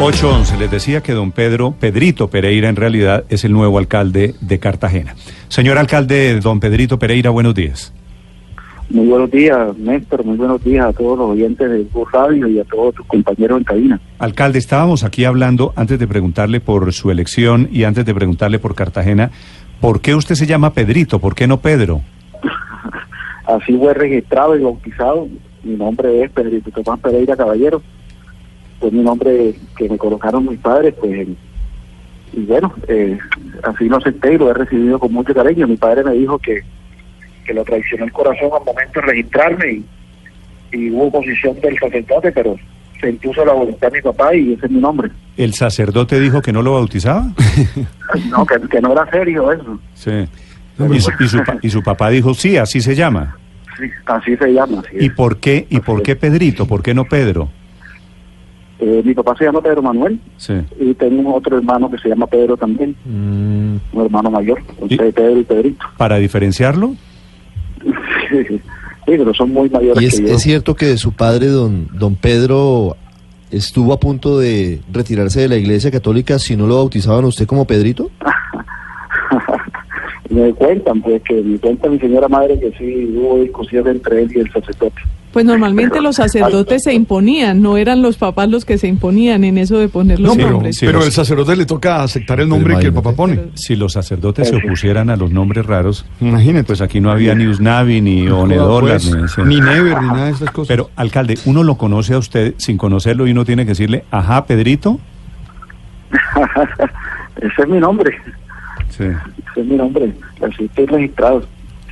811. Les decía que don Pedro, Pedrito Pereira, en realidad es el nuevo alcalde de Cartagena. Señor alcalde, don Pedrito Pereira, buenos días. Muy buenos días, Néstor. Muy buenos días a todos los oyentes de Bus Radio y a todos tus compañeros en cabina. Alcalde, estábamos aquí hablando antes de preguntarle por su elección y antes de preguntarle por Cartagena. ¿Por qué usted se llama Pedrito? ¿Por qué no Pedro? Así fue registrado y bautizado. Mi nombre es Pedrito Tomás Pereira Caballero. Fue mi nombre que me colocaron mis padres, pues. Y bueno, eh, así lo acepté y lo he recibido con mucho cariño. Mi padre me dijo que que lo traicionó el corazón al momento de registrarme y, y hubo oposición del sacerdote, pero se impuso la voluntad de mi papá y ese es mi nombre. ¿El sacerdote dijo que no lo bautizaba? no, que, que, no era serio eso. Sí. Y su, y, su, y su, papá dijo, sí, así se llama. Sí, así se llama. Así ¿Y por qué, y por qué Pedrito? ¿Por qué no Pedro? Eh, mi papá se llama Pedro Manuel sí. y tengo otro hermano que se llama Pedro también, mm. un hermano mayor, entonces Pedro y Pedrito. ¿Para diferenciarlo? sí, pero son muy mayores ¿Y es, que yo. es cierto que su padre, don, don Pedro, estuvo a punto de retirarse de la iglesia católica si no lo bautizaban a usted como Pedrito? me cuentan, pues que me cuenta mi señora madre que sí hubo discusión entre él y el sacerdote. Pues normalmente los sacerdotes se imponían, no eran los papás los que se imponían en eso de poner los No, pero, nombres. pero el sacerdote le toca aceptar el nombre que el papá pone. Si los sacerdotes se opusieran a los nombres raros, Imagínate. pues aquí no había ni Usnavi, ni Onedolas, Pues, ni, ni Never, ni nada de esas cosas. Pero, alcalde, uno lo conoce a usted sin conocerlo y uno tiene que decirle, ajá, Pedrito. Ese es mi nombre, Sí. ese es mi nombre, así estoy registrado,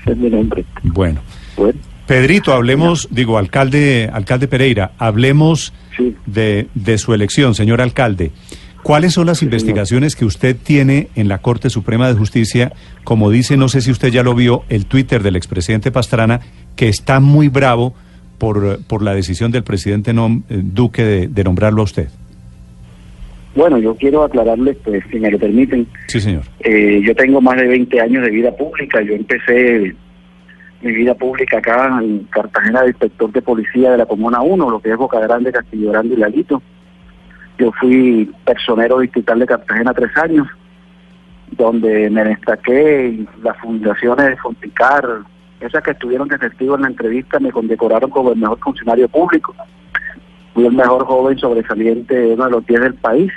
ese es mi nombre. Bueno. Bueno, Pedrito, hablemos, digo, alcalde, alcalde Pereira, hablemos sí. de, de su elección, señor alcalde. ¿Cuáles son las Sí, señor. investigaciones que usted tiene en la Corte Suprema de Justicia? Como dice, no sé si usted ya lo vio, el Twitter del expresidente Pastrana, que está muy bravo por, por la decisión del presidente nom- eh, Duque de, de nombrarlo a usted. Bueno, yo quiero aclararles, pues, si me lo permiten, Sí, señor. Eh, yo tengo más de 20 años de vida pública. Yo empecé mi vida pública acá en Cartagena de inspector de policía de la Comuna 1, lo que es Boca Grande, Castillo Grande y Laguito. Yo fui personero distrital de Cartagena tres años, donde me destaqué las fundaciones de Fonticar, esas que estuvieron de testigo en la entrevista, me condecoraron como el mejor funcionario público. Fui el mejor joven sobresaliente, uno de los 10 del país.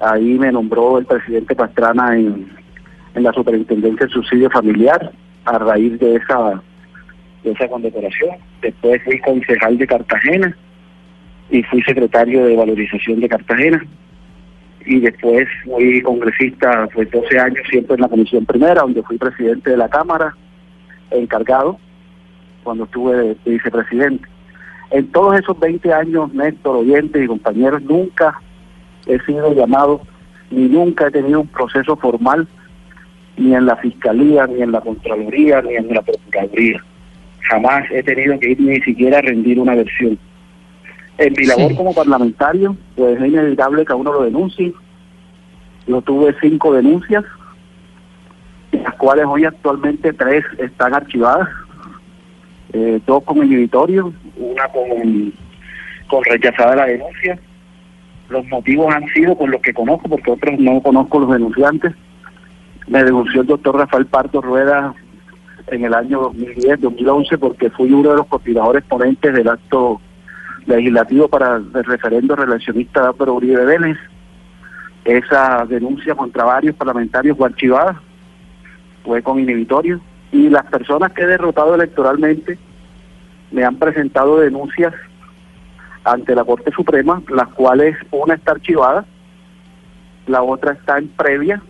Ahí me nombró el presidente Pastrana en, en la superintendencia del subsidio familiar a raíz de esa de esa condecoración. Después fui concejal de Cartagena y fui secretario de valorización de Cartagena. Y después fui congresista pues 12 años siempre en la comisión primera, donde fui presidente de la Cámara, encargado, cuando estuve de, de vicepresidente. En todos esos 20 años, Néstor, oyentes y compañeros, nunca he sido llamado, ni nunca he tenido un proceso formal, ni en la Fiscalía, ni en la Contraloría, ni en la Procuraduría. Jamás he tenido que ir ni siquiera a rendir una versión. En mi labor Sí. como parlamentario, pues es inevitable que a uno lo denuncie. Yo tuve cinco denuncias, de las cuales hoy actualmente tres están archivadas, eh, dos con inhibitorio, una con, con rechazada la denuncia. Los motivos han sido por lo que conozco, porque otros no conozco los denunciantes. Me denunció el doctor Rafael Pardo Rueda en el año 2010-2011 porque fui uno de los coordinadores ponentes del acto legislativo para el referendo relacionista de Álvaro Uribe Vélez. Esa denuncia contra varios parlamentarios fue archivada, fue con inhibitorio, y las personas que he derrotado electoralmente me han presentado denuncias ante la Corte Suprema, las cuales una está archivada, la otra está en previa,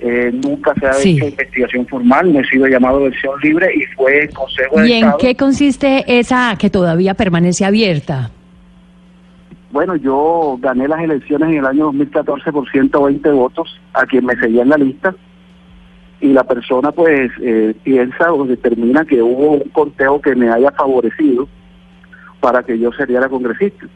eh, nunca se ha Sí. hecho investigación formal, no he sido llamado a versión libre y fue el Consejo de ¿Y en Estado. qué consiste esa que todavía permanece abierta? Bueno, yo gané las elecciones en el año 2014 por 120 votos a quien me seguía en la lista y la persona pues eh, piensa o determina que hubo un conteo que me haya favorecido para que yo sería congresista.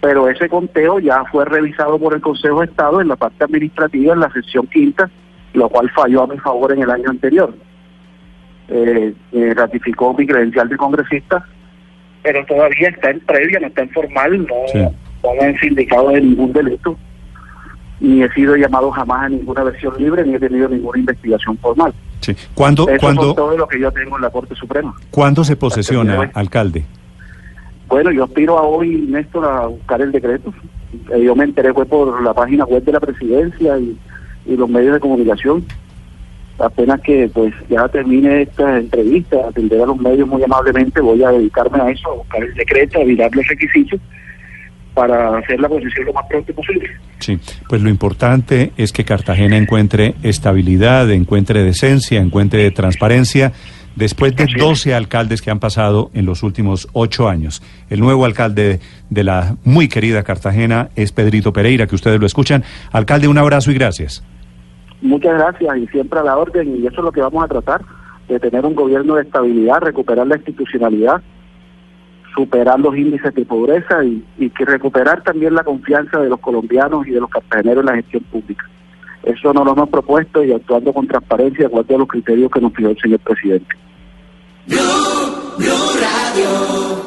Pero ese conteo ya fue revisado por el Consejo de Estado en la parte administrativa, en la sección quinta, lo cual falló a mi favor en el año anterior. Eh, eh, ratificó mi credencial de congresista, pero todavía está en previa, no está en formal, no, no me han sindicado de ningún delito ni he sido llamado jamás a ninguna versión libre, ni he tenido ninguna investigación formal. Sí. ¿Cuándo, Eso cuándo, es todo lo que yo tengo en la Corte Suprema. ¿Cuándo se posesiona, alcalde? Bueno, yo aspiro a hoy, Néstor, a buscar el decreto. Eh, yo me enteré fue por la página web de la presidencia y, y los medios de comunicación. Apenas que pues ya termine esta entrevista, atender a los medios muy amablemente, voy a dedicarme a eso, a buscar el decreto, a mirar los requisitos para hacer la posición lo más pronto posible. Sí, pues lo importante es que Cartagena encuentre estabilidad, encuentre decencia, encuentre transparencia, después de 12 alcaldes que han pasado en los últimos ocho años. El nuevo alcalde de la muy querida Cartagena es Pedrito Pereira, que ustedes lo escuchan. Alcalde, un abrazo y gracias. Muchas gracias y siempre a la orden y eso es lo que vamos a tratar, de tener un gobierno de estabilidad, recuperar la institucionalidad superar los índices de pobreza y, y que recuperar también la confianza de los colombianos y de los cartageneros en la gestión pública. Eso nos lo hemos propuesto y actuando con transparencia de acuerdo a los criterios que nos fijó el señor presidente. Blue, Blue Radio.